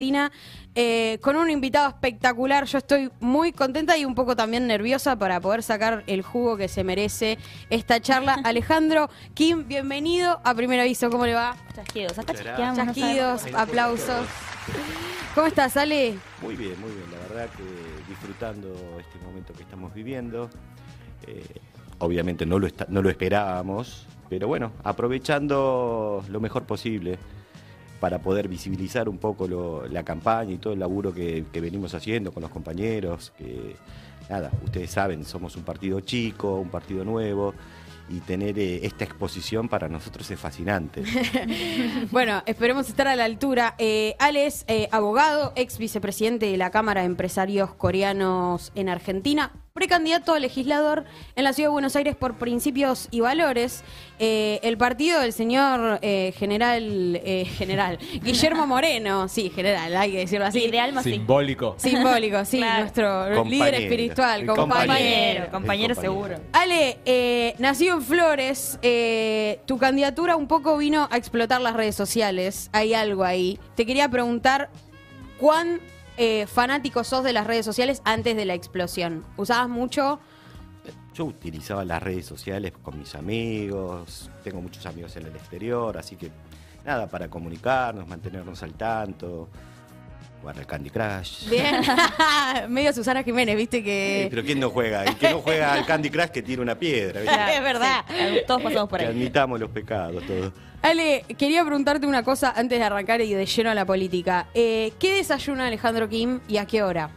Argentina, eh, con un invitado espectacular. Yo estoy muy contenta y un poco también nerviosa para poder sacar el jugo que se merece esta charla. Alejandro Kim, bienvenido a Primer Aviso. ¿Cómo le va? Chasquidos, acá chasqueamos. aplausos. ¿Cómo estás, Ale? Muy bien, muy bien. La verdad que disfrutando este momento que estamos viviendo. Eh, obviamente no lo, está- no lo esperábamos, pero bueno, aprovechando lo mejor posible para poder visibilizar un poco la campaña y todo el laburo que, venimos haciendo con los compañeros. Que nada, ustedes saben, somos un partido chico, un partido nuevo. Y tener eh, esta exposición para nosotros es fascinante. Bueno, esperemos estar a la altura. Eh, Ale es eh, abogado, ex vicepresidente de la Cámara de Empresarios Coreanos en Argentina, precandidato a legislador en la Ciudad de Buenos Aires por principios y valores. Eh, el partido del señor eh, general, eh, general Guillermo Moreno, sí, general, hay que decirlo así. Sí, de alma sí. Simbólico. Simbólico, sí, Claro. nuestro líder espiritual, compañero. Compañero, compañero compañero. seguro. Ale, eh, nacido en Flores, eh, tu candidatura un poco vino a explotar las redes sociales. Hay algo ahí. Te quería preguntar cuán eh, fanático sos de las redes sociales antes de la explosión. ¿Usabas mucho? Yo utilizaba las redes sociales con mis amigos, tengo muchos amigos en el exterior, así que nada, para comunicarnos, mantenernos al tanto, jugar al Candy Crush. Bien. Medio Susana Jiménez, viste que. pero ¿quién no juega? El que no juega al Candy Crush que tira una piedra. ¿viste? Es verdad. Sí, todos pasamos por Que ahí. admitamos los pecados, todos. Ale, quería preguntarte una cosa antes de arrancar y de lleno a la política. Eh, ¿Qué desayuna Alejandro Kim y a qué hora?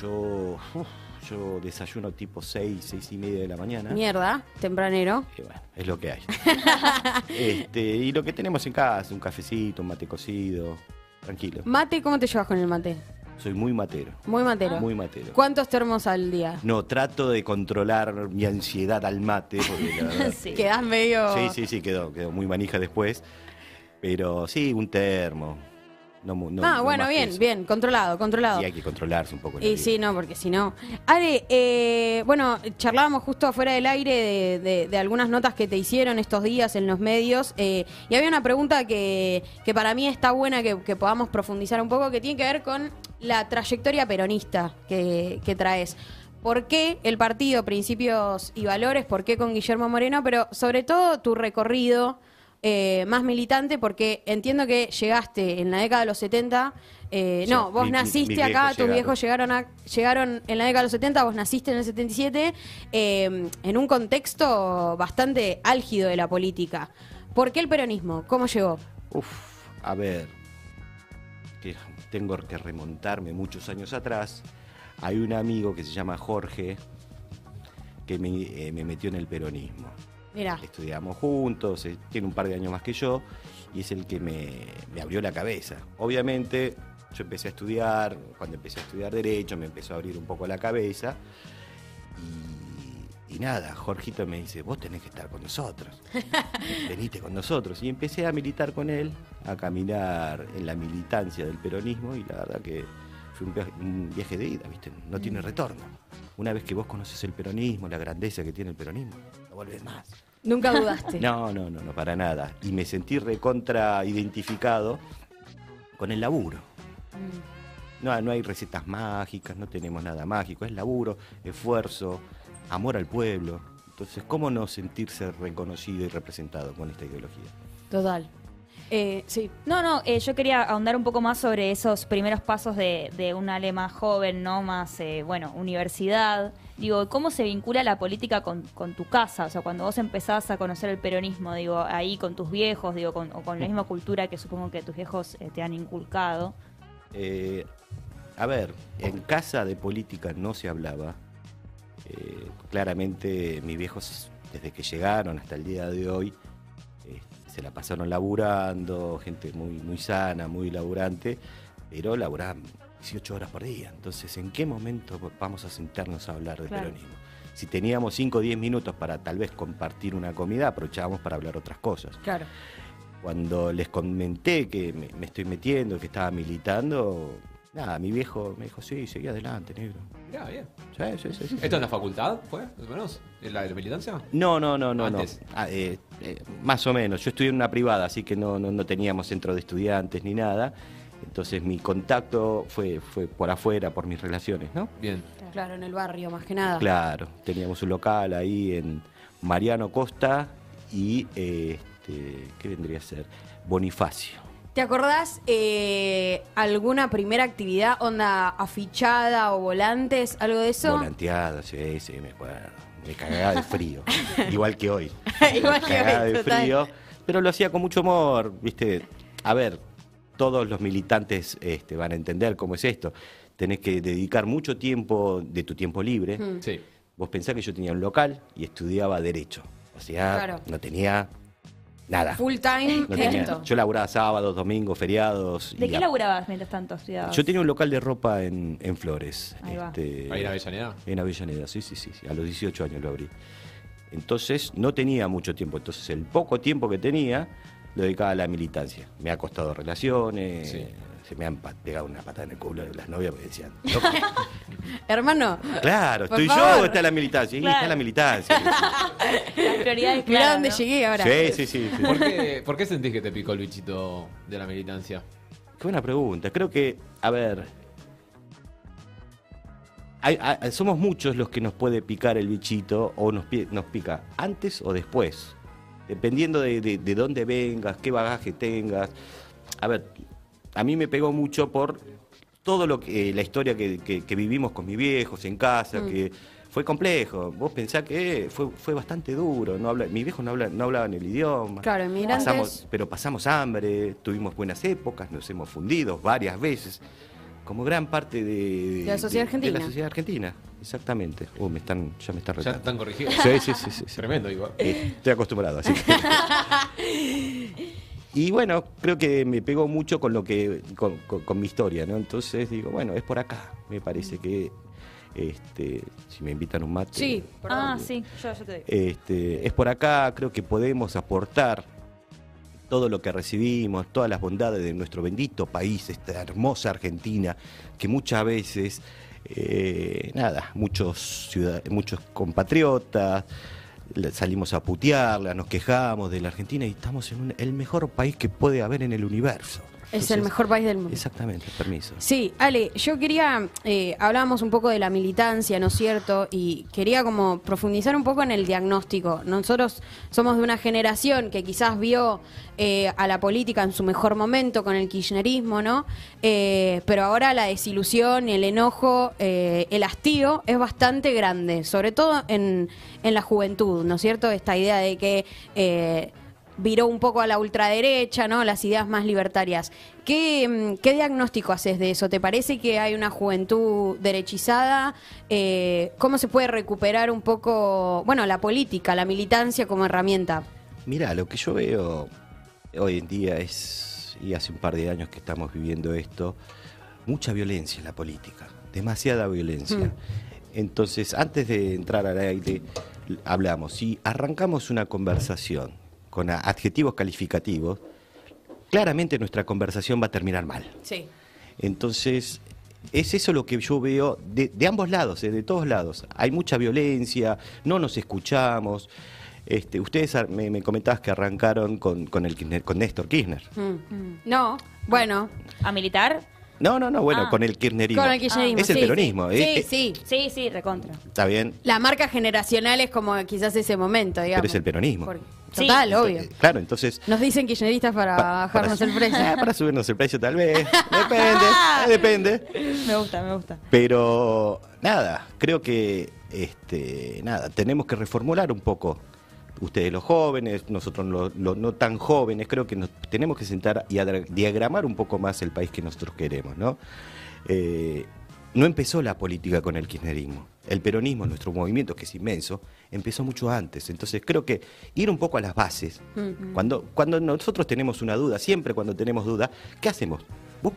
Yo, uf, yo desayuno tipo 6, 6 y media de la mañana. Mierda, tempranero. Y bueno, es lo que hay. este, y lo que tenemos en casa, un cafecito, un mate cocido, tranquilo. Mate, ¿cómo te llevas con el mate? Soy muy matero, Muy matero. muy matero. ¿Cuántos termos al día? No, trato de controlar mi ansiedad al mate, porque la verdad Sí. que- Quedás medio. sí, sí, sí, quedó, quedó muy manija después. Pero sí, un termo. No, no- ah, no bueno, bien, bien, controlado, controlado. Y hay que controlarse un poco. Y sí, no, porque si no. Ale, eh, bueno, charlábamos justo afuera del aire de, de- de algunas notas que te hicieron estos días en los medios. eh, y había una pregunta que, que para mí está buena que, que podamos profundizar un poco, que tiene que ver con la trayectoria peronista que, que traes. ¿Por qué el partido Principios y Valores? ¿Por qué con Guillermo Moreno? Pero sobre todo tu recorrido eh, más militante, porque entiendo que llegaste en la década de los 70. eh, Sí, no, vos mi- mi- naciste acá, tus viejos llegaron, a- llegaron en la década de los 70, vos naciste en el 77, eh, en un contexto bastante álgido de la política. ¿Por qué el peronismo? ¿Cómo llegó? Uf, a ver, que tengo que remontarme muchos años atrás. Hay un amigo que se llama Jorge que me, eh, me metió en el peronismo. Estudiamos juntos, eh, tiene un par de años más que yo y es el que me, me abrió la cabeza. Obviamente yo empecé a estudiar, cuando empecé a estudiar derecho me empezó a abrir un poco la cabeza y, y nada, Jorgito me dice, vos tenés que estar con nosotros, venite con nosotros. Y empecé a militar con él, a caminar en la militancia del peronismo y la verdad que fue un viaje, un viaje de ida, ¿viste? No tiene retorno. Una vez que vos conoces el peronismo, la grandeza que tiene el peronismo, no volvés más. Nunca dudaste. No, no, no, no, para nada. Y me sentí recontra identificado con el laburo. No, no hay recetas mágicas, no tenemos nada mágico, es laburo, esfuerzo, amor al pueblo. Entonces, ¿cómo no sentirse reconocido y representado con esta ideología? Total. Eh, sí. No, no, eh, yo quería ahondar un poco más sobre esos primeros pasos de, de un Ale más joven, ¿no? Más, eh, bueno, universidad. Digo, ¿cómo se vincula la política con, con tu casa? O sea, cuando vos empezás a conocer el peronismo, digo, ahí con tus viejos, digo, con, o con la misma cultura que supongo que tus viejos eh, te han inculcado. Eh, a ver, en casa de política no se hablaba. Eh, claramente mis viejos, desde que llegaron hasta el día de hoy, se la pasaron laburando, gente muy, muy sana, muy laburante, pero laburaban 18 horas por día. Entonces, ¿en qué momento vamos a sentarnos a hablar de Claro. peronismo? Si teníamos 5 o 10 minutos para tal vez compartir una comida, aprovechábamos para hablar otras cosas. Claro. Cuando les comenté que me, me estoy metiendo, que estaba militando, nada, mi viejo me dijo, sí, seguí adelante, negro. Ya, bien. Sí, sí, sí, sí. ¿Esto en la facultad fue, más o menos? ¿En la de la militancia? No, no, no, no, no. Antes. Ah, eh, eh, más o menos. Yo estudié en una privada, así que no, no, no teníamos centro de estudiantes ni nada. Entonces mi contacto fue, fue por afuera, por mis relaciones, ¿no? Bien. Claro, en el barrio, más que nada. Claro, teníamos un local ahí en Mariano Costa y, eh, este, ¿qué vendría a ser? Bonifacio. ¿Te acordás eh, alguna primera actividad, onda afichada o volantes, algo de eso? Volanteado, sí, sí, me acuerdo. Me cagaba de frío. Igual que hoy. Igual me que cagaba hoy, de total. frío. Pero lo hacía con mucho humor, ¿viste? A ver, todos los militantes este, van a entender cómo es esto. Tenés que dedicar mucho tiempo de tu tiempo libre. Mm. Sí. Vos pensás que yo tenía un local y estudiaba Derecho. O sea, Claro. no tenía nada. Full time No tenía- esto. yo laburaba sábados, domingos, feriados. ¿De y qué a- laburabas mientras tanto estudiabas? Yo tenía un local de ropa en, en Flores. Ahí va. este, Ahí en Avellaneda. en Avellaneda, sí, sí, sí, sí. A los 18 años lo abrí. Entonces no tenía mucho tiempo. Entonces el poco tiempo que tenía lo dedicaba a la militancia. Me ha costado relaciones. Sí. Se me han pegado una patada en el culo las novias porque decían, "Loco, Hermano, claro, estoy favor. yo o está la militancia. Y Claro. está la militancia. Las prioridades mirá claras, dónde ¿no? llegué ahora. sí, sí, sí, sí. ¿Por qué, ¿Por qué sentís que te picó el bichito de la militancia? Qué buena pregunta. Creo que, a ver, hay- hay- somos muchos los que nos puede picar el bichito o nos, nos pica antes o después, dependiendo de, de- de dónde vengas, qué bagaje tengas. A ver, a mí me pegó mucho por todo lo que la historia que, que- que vivimos con mis viejos en casa, Mm. que fue complejo. Vos pensás que fue, fue bastante duro. No habla, mis viejos no, hablan, no hablaban el idioma. Claro, inmigrantes. Pasamos- pero pasamos hambre, tuvimos buenas épocas, nos hemos fundido varias veces, como gran parte de, De la sociedad argentina. de la sociedad argentina, exactamente. Uh, me están, ya me están Ya retando. están corrigidos. Sí, sí, sí, sí, sí. Tremendo, igual. Eh, estoy acostumbrado, así que- Y bueno, creo que me pegó mucho con lo que, con, con- con mi historia, ¿no? Entonces digo, bueno, es por acá. Me parece que este, si me invitan un mate. Sí, perdón. Ah, sí, yo, yo te digo. Este, es por acá, creo que podemos aportar todo lo que recibimos, todas las bondades de nuestro bendito país, esta hermosa Argentina, que muchas veces, eh, nada, muchos, ciudad- muchos compatriotas salimos a putearla, nos quejamos de la Argentina y estamos en un- el mejor país que puede haber en el universo. Es el mejor país del mundo. Exactamente, permiso. Sí, Ale, yo quería, eh, hablábamos un poco de la militancia, ¿no es cierto? Y quería como profundizar un poco en el diagnóstico. Nosotros somos de una generación que quizás vio eh, a la política en su mejor momento con el kirchnerismo, ¿no? Eh, pero ahora la desilusión, el enojo, el hastío es bastante grande, sobre todo en, en la juventud, ¿no es cierto? Esta idea de que... viró un poco a la ultraderecha, ¿no? Las ideas más libertarias. ¿Qué, mm, qué diagnóstico haces de eso? ¿Te parece que hay una juventud derechizada? Eh, ¿Cómo se puede recuperar un poco, bueno, la política, la militancia como herramienta? Mira, lo que yo veo hoy en día es, y hace un par de años que estamos viviendo esto, mucha violencia en la política, demasiada violencia. Mm. Entonces, antes de entrar al aire, hablamos, si arrancamos una conversación con adjetivos calificativos, claramente nuestra conversación va a terminar mal. Sí. Entonces, es eso lo que yo veo de, de ambos lados, eh, de todos lados. Hay mucha violencia, no nos escuchamos. Este, ustedes me, me comentabas que arrancaron con, con, el, Kirchner- con Néstor Kirchner. Mm. No, bueno, ¿A militar? No, no, no, bueno, Ah. con el kirchnerismo. con el kirchnerismo. Es el sí, peronismo. Sí, eh, sí. eh, sí. Sí, sí, recontra. Está bien. La marca generacional es como quizás ese momento, digamos. Pero es el peronismo. Porque-. Total, obvio. Eh, Claro, entonces... Nos dicen kirchneristas para pa- bajarnos para- el precio. Para subirnos el precio tal vez. Depende, eh, depende. Me gusta, me gusta. Pero nada, creo que este, nada, tenemos que reformular un poco. Ustedes los jóvenes, nosotros los, los no tan jóvenes, creo que nos tenemos que sentar y diagramar un poco más el país que nosotros queremos, ¿no? Eh, no empezó la política con el kirchnerismo. El peronismo, nuestro movimiento, que es inmenso, empezó mucho antes. Entonces creo que ir un poco a las bases. Cuando, cuando nosotros tenemos una duda, siempre cuando tenemos duda, ¿qué hacemos?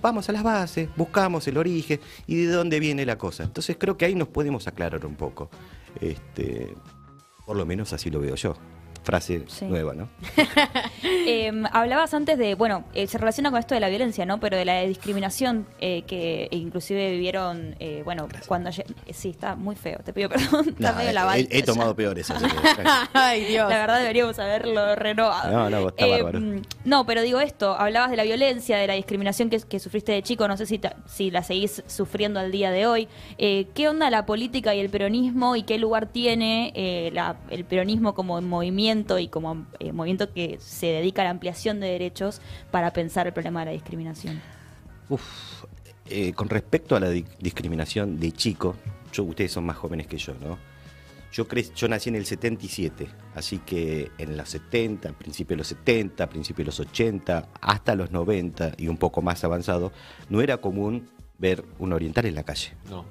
Vamos a las bases, buscamos el origen y de dónde viene la cosa. Entonces creo que ahí nos podemos aclarar un poco. Este, por lo menos así lo veo yo. Frase Sí. nueva, ¿no? Eh, hablabas antes de, bueno, eh, se relaciona con esto de la violencia, ¿no? Pero de la discriminación eh, que inclusive vivieron, eh, bueno, cuando... eh, sí, está muy feo, te pido perdón. está medio he, lavado. he- he tomado peores. así que- Ay, Dios. La verdad deberíamos haberlo renovado. No, no, está bárbaro. No, pero digo esto, hablabas de la violencia, de la discriminación que, sufriste de chico, no sé si, ta- si la seguís sufriendo al día de hoy. Eh, ¿Qué onda la política y el peronismo y qué lugar tiene eh, la- el peronismo como movimiento y como eh, movimiento que se dedica a la ampliación de derechos para pensar el problema de la discriminación? Uf, eh, con respecto a la di- discriminación de chico, yo, ustedes son más jóvenes que yo, ¿no? Yo, cre- yo nací en el 77, así que en los 70, principio de los 70, principio de los 80, hasta los 90 y un poco más avanzado, no era común ver un oriental en la calle. No.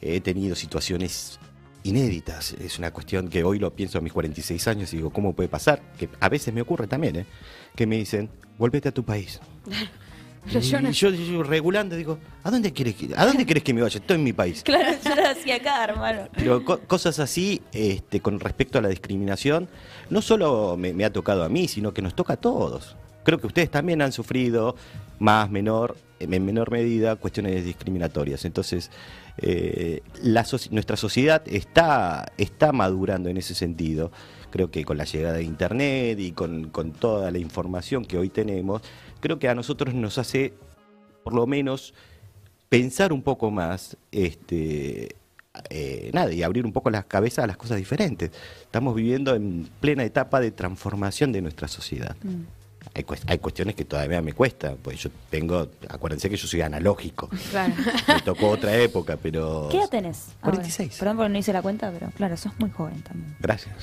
He tenido situaciones inéditas, es una cuestión que hoy lo pienso a mis 46 años y digo, ¿cómo puede pasar? Que a veces me ocurre también, ¿eh? Que me dicen, volvete a tu país. Yo y no- yo, yo regulando digo, ¿a dónde quieres que, a dónde quieres que me vaya? Estoy en mi país. Claro, yo lo hacía acá, hermano. Pero co- cosas así, este, con respecto a la discriminación, no solo me, me ha tocado a mí, sino que nos toca a todos. Creo que ustedes también han sufrido, más, menor, en menor medida, cuestiones discriminatorias. Entonces, eh, la nuestra sociedad está, está madurando en ese sentido. Creo que con la llegada de Internet y con, con toda la información que hoy tenemos, creo que a nosotros nos hace, por lo menos, pensar un poco más, este, eh, nada, y abrir un poco las cabezas a las cosas diferentes. Estamos viviendo en plena etapa de transformación de nuestra sociedad. Hay, cues- hay cuestiones que todavía me cuesta, pues yo tengo, acuérdense que yo soy analógico, Claro. me tocó otra época, pero... ¿Qué edad tenés? ahora? 46. Perdón porque no hice la cuenta, pero claro, sos muy joven también. Gracias.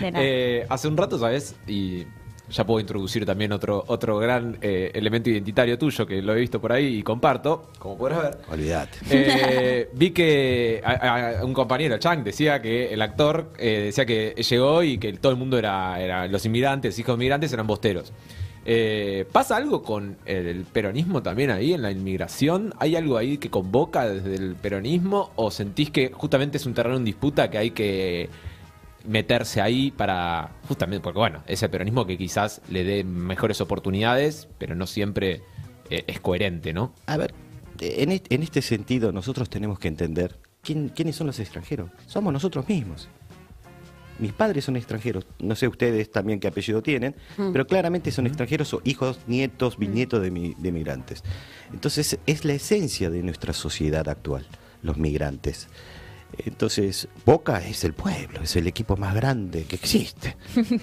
De nada. Eh, hace un rato, ¿sabes? Y ya puedo introducir también otro, otro gran eh, elemento identitario tuyo que lo he visto por ahí y comparto, como podrás ver. Olvídate. Eh, vi que a- a- un compañero, Chang, decía que el actor eh, decía que llegó y que todo el mundo era, era los inmigrantes, hijos de inmigrantes eran bosteros. Eh, ¿Pasa algo con el peronismo también ahí en la inmigración? ¿Hay algo ahí que convoca desde el peronismo o sentís que justamente es un terreno en disputa que hay que meterse ahí para justamente porque bueno, es el peronismo que quizás le dé mejores oportunidades, pero no siempre eh, es coherente, ¿no? A ver, en este, en este sentido nosotros tenemos que entender quién- quiénes son los extranjeros. Somos nosotros mismos. Mis padres son extranjeros, no sé ustedes también qué apellido tienen, pero claramente son extranjeros o hijos, nietos, bisnietos de, mi- de migrantes. Entonces es la esencia de nuestra sociedad actual, los migrantes. Entonces, Boca es el pueblo, es el equipo más grande que existe.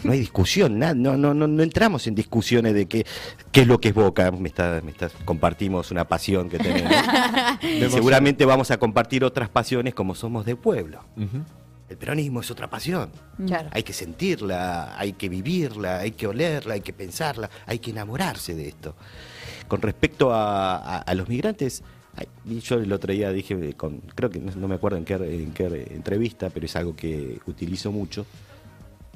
No hay discusión, na- no, no, no, no entramos en discusiones de qué, qué es lo que es Boca. Me está, me está- compartimos una pasión que tenemos. Seguramente vamos a compartir otras pasiones como somos de pueblo. El peronismo es otra pasión. Claro. Hay que sentirla, hay que vivirla, hay que olerla, hay que pensarla, hay que enamorarse de esto. Con respecto a, a- a los migrantes, ay, yo el otro día dije, eh, con, creo que no, no me acuerdo en qué, en qué entrevista, pero es algo que utilizo mucho,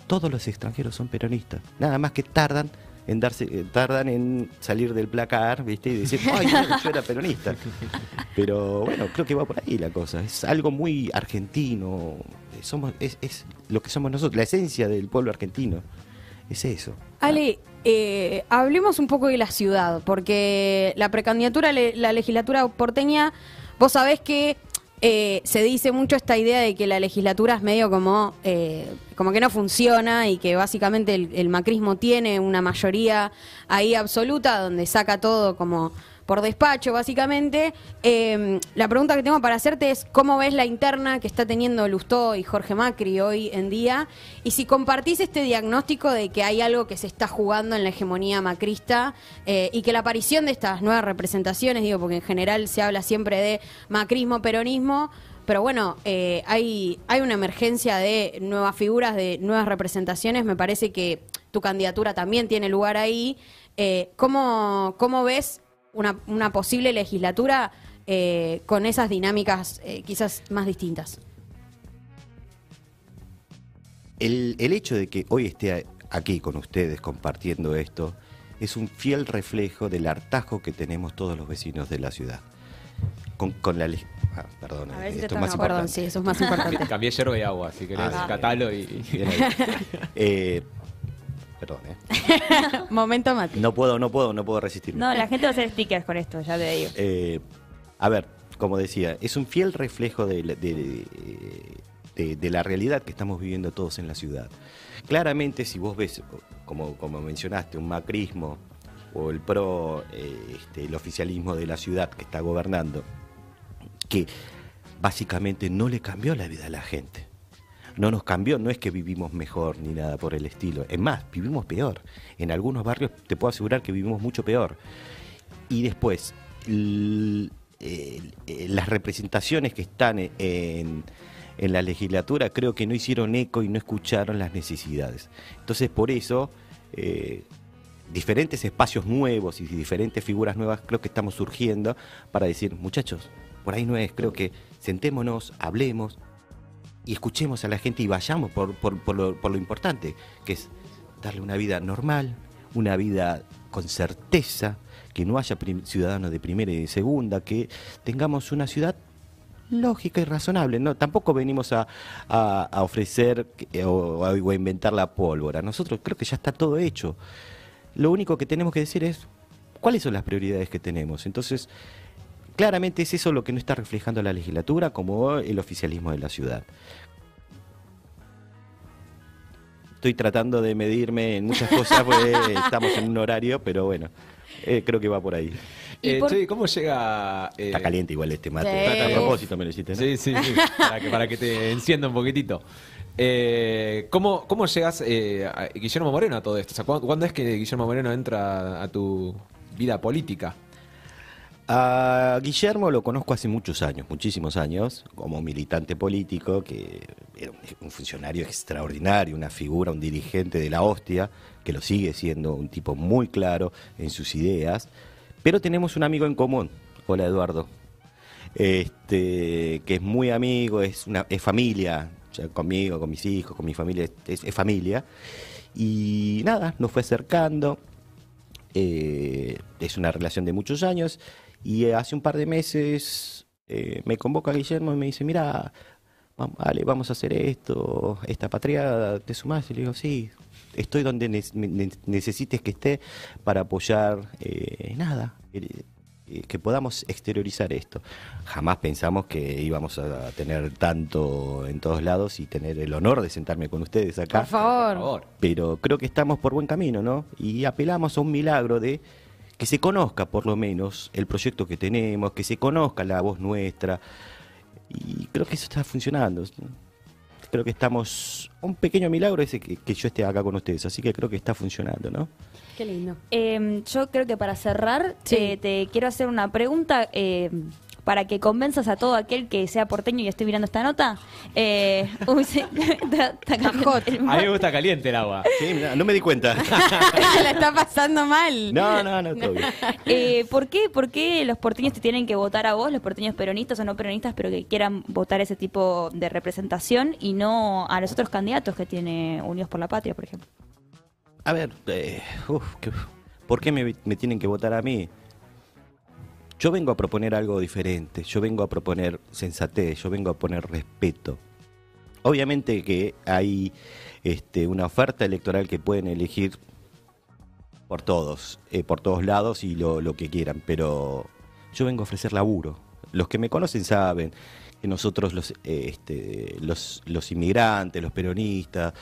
todos los extranjeros son peronistas, nada más que tardan en darse, eh, tardan en salir del placar, ¿viste? Y decir, ay, no, yo era peronista. Pero bueno, creo que va por ahí la cosa. Es algo muy argentino. Somos, es, es lo que somos nosotros, la esencia del pueblo argentino. Es eso. Ale, eh, hablemos un poco de la ciudad, porque la precandidatura la legislatura porteña, vos sabés que eh, se dice mucho esta idea de que la legislatura es medio como, eh, como que no funciona y que básicamente el macrismo tiene una mayoría ahí absoluta donde saca todo como por despacho, básicamente. Eh, la pregunta que tengo para hacerte es cómo ves la interna que está teniendo Lustó y Jorge Macri hoy en día y si compartís este diagnóstico de que hay algo que se está jugando en la hegemonía macrista eh, y que la aparición de estas nuevas representaciones, digo, porque en general se habla siempre de macrismo, peronismo, pero bueno, eh, hay, hay una emergencia de nuevas figuras, de nuevas representaciones, me parece que tu candidatura también tiene lugar ahí. Eh, ¿cómo, ¿Cómo ves una, una posible legislatura eh, con esas dinámicas eh, quizás más distintas? El, el hecho de que hoy esté aquí con ustedes compartiendo esto es un fiel reflejo del hartazgo que tenemos todos los vecinos de la ciudad. Con, con la ah, perdón, A ver si te esto es estás más no, perdón, importante. sí, eso es más importante. Cambié hierba y agua, si querés, Ah, catalo y... Eh, perdón, eh. Momento Mati. No puedo, no puedo, no puedo resistirme. No, la gente va a hacer stickers con esto, ya te digo. Eh, a ver, como decía, es un fiel reflejo de, la- de- de de, de la realidad que estamos viviendo todos en la ciudad. Claramente, si vos ves, como, como mencionaste, un macrismo o el pro, eh, este, el oficialismo de la ciudad que está gobernando, que básicamente no le cambió la vida a la gente. No nos cambió, no es que vivimos mejor ni nada por el estilo. Es más, vivimos peor. En algunos barrios te puedo asegurar que vivimos mucho peor. Y después, el- las representaciones que están en, en- en la legislatura creo que no hicieron eco y no escucharon las necesidades. Entonces, por eso, eh, diferentes espacios nuevos y diferentes figuras nuevas creo que estamos surgiendo para decir, muchachos, por ahí no es, creo que sentémonos, hablemos y escuchemos a la gente y vayamos por, por- por lo, por lo importante, que es darle una vida normal, una vida con certeza, que no haya ciudadanos de primera y de segunda, que tengamos una ciudad lógica y razonable. No, tampoco venimos a, a- ofrecer eh, o a inventar la pólvora. Nosotros creo que ya está todo hecho. Lo único que tenemos que decir es cuáles son las prioridades que tenemos. Entonces, claramente es eso lo que no está reflejando la legislatura como el oficialismo de la ciudad. Estoy tratando de medirme en muchas cosas, porque estamos en un horario, pero bueno, eh, creo que va por ahí. ¿Y Eh, por- che, ¿cómo llega...? eh, Está caliente igual este mate. Sí. A propósito me lo hiciste, ¿no? Sí, sí, sí, para que, para que te encienda un poquitito. Eh, ¿cómo, ¿Cómo llegas, eh, a Guillermo Moreno, a todo esto? O sea, ¿cuándo, cuándo es que Guillermo Moreno entra a tu vida política? A Guillermo lo conozco hace muchos años, muchísimos años, como militante político, que era un- un funcionario extraordinario, una figura, un dirigente de la hostia, que lo sigue siendo, un tipo muy claro en sus ideas. Pero tenemos un amigo en común, hola Eduardo, este, que es muy amigo, es, una, es familia, conmigo, con mis hijos, con mi familia, es, es familia. Y nada, nos fue acercando, eh, es una relación de muchos años y eh, hace un par de meses eh, me convoca Guillermo y me dice, mira, vale, vamos a hacer esto, esta patria, ¿te sumás? Y le digo, sí, estoy donde ne- ne- necesites que esté para apoyar, eh, nada, eh, que podamos exteriorizar esto. Jamás pensamos que íbamos a tener tanto en todos lados y tener el honor de sentarme con ustedes acá. Por favor. pero creo que estamos por buen camino, ¿no? Y apelamos a un milagro de que se conozca por lo menos el proyecto que tenemos, que se conozca la voz nuestra, y creo que eso está funcionando. Creo que estamos, un pequeño milagro ese que, que yo esté acá con ustedes, así que creo que está funcionando, ¿no? Qué lindo. Eh, yo creo que para cerrar, Sí. eh, te quiero hacer una pregunta eh, para que convenzas a todo aquel que sea porteño y estoy mirando esta nota. Eh, uy, sí, está- está caliente A mí me gusta caliente el agua. Sí, no me di cuenta. La está pasando mal. No, no, no, todo bien. Eh, ¿por, qué, ¿Por qué los porteños te tienen que votar a vos, los porteños peronistas o no peronistas, pero que quieran votar ese tipo de representación y no a los otros candidatos que tiene Unidos por la Patria, por ejemplo? A ver, eh, uf, ¿por qué me, me tienen que votar a mí? Yo vengo a proponer algo diferente, yo vengo a proponer sensatez, yo vengo a poner respeto. Obviamente que hay este, una oferta electoral que pueden elegir por todos, eh, por todos lados y lo, que quieran, pero yo vengo a ofrecer laburo. Los que me conocen saben que nosotros los, eh, este, los, los inmigrantes, los peronistas,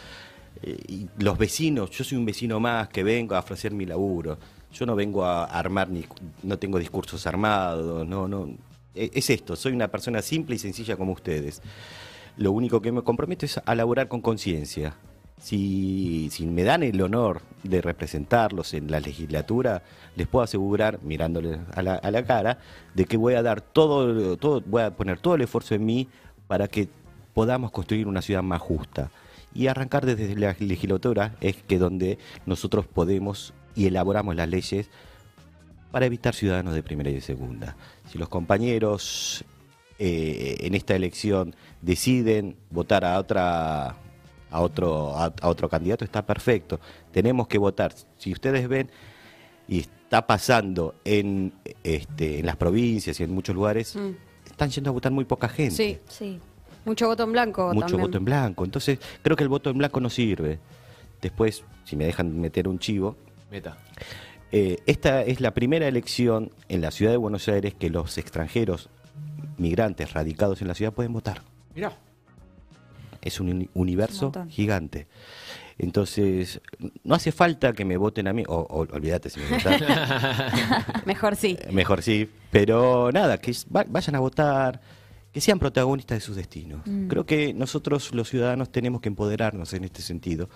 eh, y los vecinos, yo soy un vecino más que vengo a ofrecer mi laburo. Yo no vengo a armar ni no tengo discursos armados, no, no. E- Es esto, soy una persona simple y sencilla como ustedes. Lo único que me comprometo es a laburar con conciencia. Si, si me dan el honor de representarlos en la legislatura, les puedo asegurar, mirándoles a la, a la cara, de que voy a dar todo, todo, voy a poner todo el esfuerzo en mí para que podamos construir una ciudad más justa. Y arrancar desde la legislatura es que donde nosotros podemos y elaboramos las leyes para evitar ciudadanos de primera y de segunda. Si los compañeros eh, en esta elección deciden votar a otra a otro a, a otro candidato está perfecto. Tenemos que votar. Si ustedes ven y está pasando en este en las provincias y en muchos lugares Mm. están yendo a votar muy poca gente Sí, Sí. mucho voto en blanco mucho también. voto en blanco. Entonces, creo que el voto en blanco no sirve. Después, si me dejan meter un chivo, Meta. eh, esta es la primera elección en la ciudad de Buenos Aires que los extranjeros migrantes radicados en la ciudad pueden votar. Mirá. Es un uni- universo Un gigante. Entonces, no hace falta que me voten a mí, o, o- olvídate si me votan, Mejor sí. mejor sí, pero nada, que vayan a votar, que sean protagonistas de sus destinos. Creo que nosotros los ciudadanos tenemos que empoderarnos en este sentido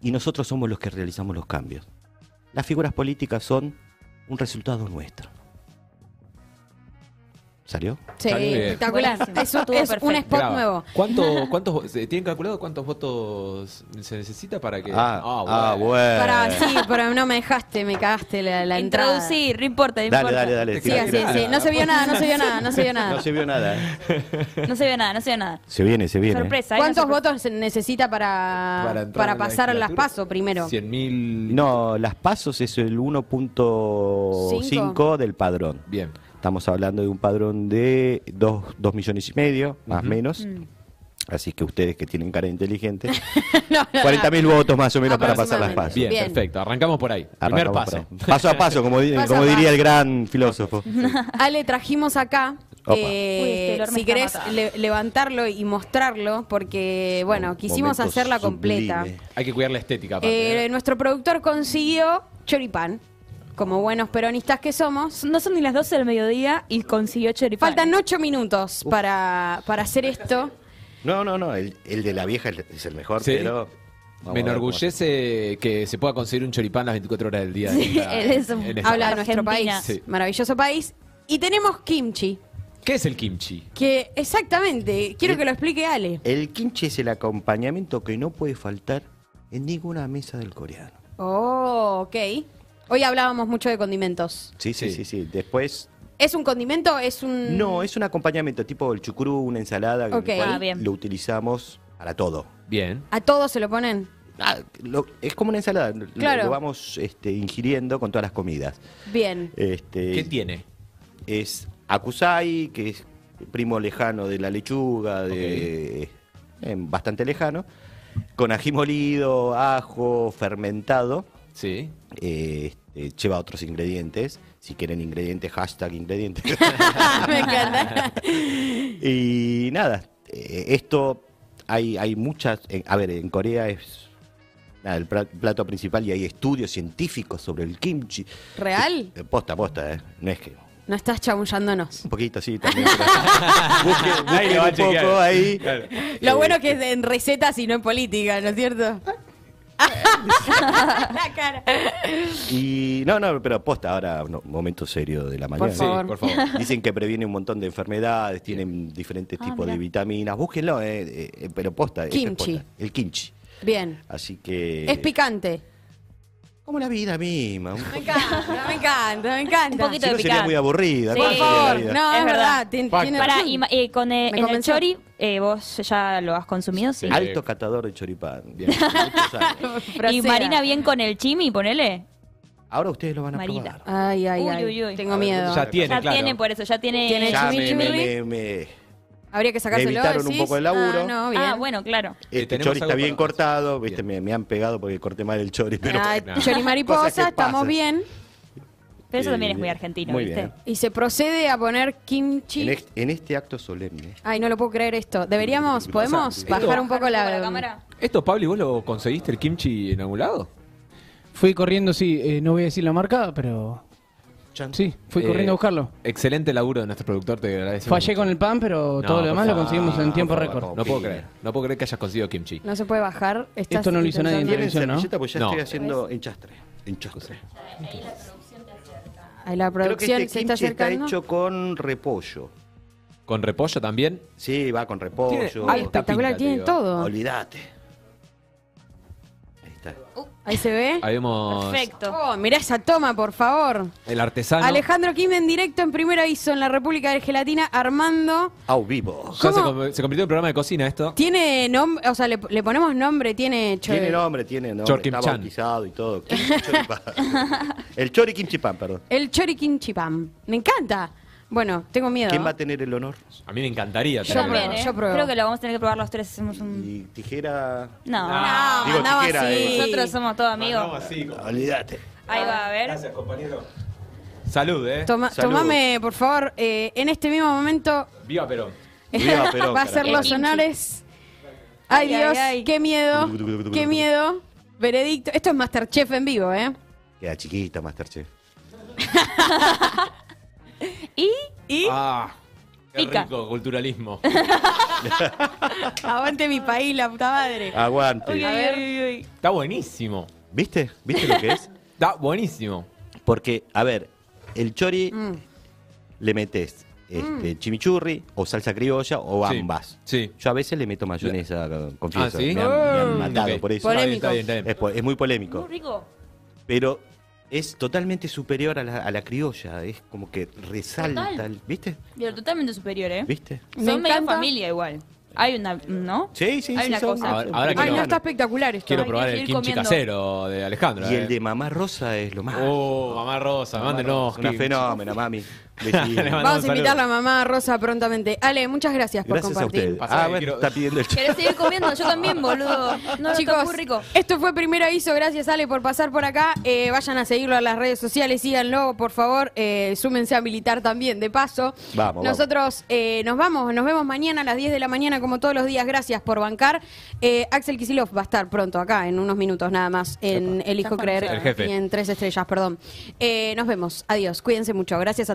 y nosotros somos los que realizamos los cambios. Las figuras políticas son un resultado nuestro. ¿Salió? Sí, Salió bien. espectacular. Buenísimo. Es, un- Estuvo es un perfecto. spot Graba. nuevo. ¿Cuánto, cuántos, se- ¿Tienen calculado cuántos votos se necesita para que.? Ah, ah, bueno. Para, sí, pero no me dejaste, me cagaste la, la entrada. Introducir, no importa, no Dale, importa. dale, dale. Sí, tira, sí, tira. sí. No se vio nada, no se vio nada, no se vio nada. No se vio nada. ¿eh? No se ve nada, no se ve nada. Se viene, se viene. Sorpresa. una ¿Cuántos sorpresa. votos se necesita para, para, entrar en la pasar las legislatura? pasos primero? 100.000. No, las pasos es el 1.5 del padrón. Bien. Estamos hablando de un padrón de 2 millones y medio, más o menos. Mm. Así que ustedes que tienen cara inteligente, No, no, 40 mil votos más o menos para pasar las pasos. Bien, Bien. perfecto. Arrancamos por ahí. Primer paso. por ahí. Paso a paso, como, di- Paso como a diría paso. el gran filósofo. Ale, trajimos acá. Eh, Uy, este si querés le- levantarlo y mostrarlo, porque, bueno, quisimos hacerla completa. sublime. Hay que cuidar la estética. aparte, Eh, ¿eh? nuestro productor consiguió choripán, como buenos peronistas que somos. No son ni las 12 del mediodía y consiguió choripán. Faltan ocho minutos para, para hacer esto. No, no, no, el, el de la vieja es el mejor, Sí. pero... Me enorgullece que se pueda conseguir un choripán las 24 horas del día. Sí, esta- es un- Habla de nuestro Argentina. país, Sí. maravilloso país. Y tenemos kimchi, ¿Qué es el kimchi? que exactamente, quiero que lo explique Ale. El kimchi es el acompañamiento que no puede faltar en ninguna mesa del coreano. Oh, ok. Hoy hablábamos mucho de condimentos. Sí, sí, Sí. sí, sí. Después, ¿Es un condimento? ¿Es un...? no, es un acompañamiento tipo el chucrú, una ensalada, Ah, bien. lo utilizamos para todo. Bien. ¿A todos se lo ponen? Ah, lo- es como una ensalada, lo- Claro. lo vamos este, ingiriendo con todas las comidas. Bien. Este, ¿Qué tiene? Es akusai, que es primo lejano de la lechuga, de eh, bastante lejano, con ají molido, ajo, fermentado. Sí. eh, este, lleva otros ingredientes. Si quieren ingredientes, hashtag ingredientes. Me encanta. y nada, eh, esto hay, hay muchas. eh, a ver, en Corea es nada, el plato principal y hay estudios científicos sobre el kimchi. ¿Real? Eh, Posta, posta, ¿eh? No es que. No estás chamullándonos. Un poquito así también. lo va a un poco ahí. Claro. Lo bueno que es en recetas y no en política, ¿no es cierto? La cara. Y no, no, pero posta, ahora no, momento serio de la mañana. Por favor. Sí, por favor. Dicen que previene un montón de enfermedades, tienen diferentes Ah, tipos de vitaminas. Búsquenlo, eh, eh, eh, pero posta. es Kimchi. posta, el kimchi. Bien. Así que. Es picante. Como la vida misma. Un Me encanta, me encanta, me encanta. Un poquito si de no sería picante. muy aburrida. Sí. ¿cuál Por sería la favor, vida? no, es Es verdad. verdad. tien- Fact. tiene Pará, razón. y, ma- eh, con eh, Me en el convenció. chori, eh, vos ya lo has consumido, sí. Sí. Alto catador de choripán. Bien. Muchos años. Y. Marina bien con el chimi, ponele. Ahora ustedes lo van a Marita. probar. Ay, ay, Uy, ay. uy, uy. Tengo miedo. Ya tiene, ya claro. tiene, por eso, ya tiene. Tiene Ya me, chimichurri. me- me- me- Habría que sacárselo. Me evitaron un poco de laburo. Ah, no, bien. Ah, bueno, claro. Este tenemos chori está bien cortado, viste, me, me han pegado porque corté mal el chori, pero no. chori mariposa, estamos bien. Pero eso Eh, también es muy argentino, muy ¿viste? bien. Y se procede a poner kimchi. en, este, en este acto solemne. Ay, no lo puedo creer esto. Deberíamos, podemos Esto- bajar un poco la, cámara. ¿Esto, Pablo, vos lo conseguiste el kimchi en algún lado? Fui corriendo, sí, eh, no voy a decir la marca, pero Chan. sí, fui Eh, corriendo a buscarlo. Excelente laburo de nuestro productor, te agradecemos. Fallé mucho. con el pan, pero No, todo lo demás lo favor. conseguimos en tiempo récord. No puedo creer, no puedo creer que hayas conseguido kimchi. No se puede bajar. Estás Esto no lo hizo nadie en ¿Tienen televisión, ¿no? servilleta? Pues ya No. estoy haciendo enchastre. Enchastre. Ay, la Creo que producción este se está kimchi está acercando. hecho con repollo. ¿Con repollo también? Sí, va con repollo. Tiene Ay, alta espectacular, pinta, digo. todo. Olvídate. Ahí está. Ahí se ve. Ahí vemos Perfecto. Oh, mirá esa toma, por favor. el artesano. Alejandro Kim en directo en primera hizo en la República de Gelatina armando. Au vivo. Ya se, se convirtió en programa de cocina esto. Tiene nombre, o sea, le, le ponemos nombre, tiene. cho- Tiene nombre, tiene nombre. Chor Kim está Chan. bautizado y todo. Choripán. el chori perdón. El Chori Kimchi Pam. Me encanta. Bueno, tengo miedo. ¿Quién va a tener el honor? A mí me encantaría. Yo tenerlo. También, ¿eh? yo pruebo. Creo que lo vamos a tener que probar los tres. Hacemos un... Y tijera. No. No, Digo, mandaba tijera, así. eh. Nosotros somos todos amigos. Vamos así, como- Olvídate. Ahí va, a ver. compañero. Salud, eh. Toma- Salud. tomame, por favor, eh, en este mismo momento Viva Perón. Viva Perón, va a ser carajo. los El honores. Ay, Ay, Dios, ay, ay. qué miedo, qué miedo. Veredicto. Esto es Masterchef en vivo, ¿eh? Queda chiquita Masterchef. Y Y Ah, qué Pica. rico, culturalismo. aguante mi país, la puta madre. Aguante. Uy, A uy, ver. uy, uy. Está buenísimo. ¿Viste? ¿Viste lo que es? Está buenísimo. Porque, a ver, el chori Mm. le metes este, chimichurri o salsa criolla o ambas. sí. Yo a veces le meto mayonesa, confieso. Ah, ¿sí? Me han, me han Oh. matado por eso. Polémico. Está bien, está bien, está Es, bien. es muy polémico. Muy rico. Pero es totalmente superior a la, a la criolla. Es como que resalta. Total. ¿Viste? Pero totalmente superior, ¿eh? ¿Viste? Me Son medio encanta. familia igual. Hay una, ¿no? Sí, sí, Hay sí. una son- cosa. Ahora- ahora Ay, quiero- no, está espectacular esto. Quiero probar el kimchi comiendo. casero de Alejandro. Y eh. el de mamá rosa es lo más. Oh, mamá rosa, mándenos. Una kimchi. fenómena, mami. Vamos a invitar a la mamá Rosa prontamente. Ale, muchas gracias por Gracias a compartir. Ah, quiero- está pidiendo el ¿Querés seguir comiendo? Yo también, boludo. No, Chicos, está muy rico. esto fue Primer Aviso. Gracias, Ale, por pasar por acá. Eh, vayan a seguirlo a las redes sociales. Síganlo, por favor. Eh, súmense a militar también, de paso. Vamos, Nosotros eh, nos vamos. Nos vemos mañana a las 10 de la mañana, como todos los días. Gracias por bancar. Eh, Axel Kisilov va a estar pronto acá, en unos minutos nada más, en Elijo Creer El jefe. y en Tres Estrellas, perdón. Eh, nos vemos. Adiós. Cuídense mucho. Gracias a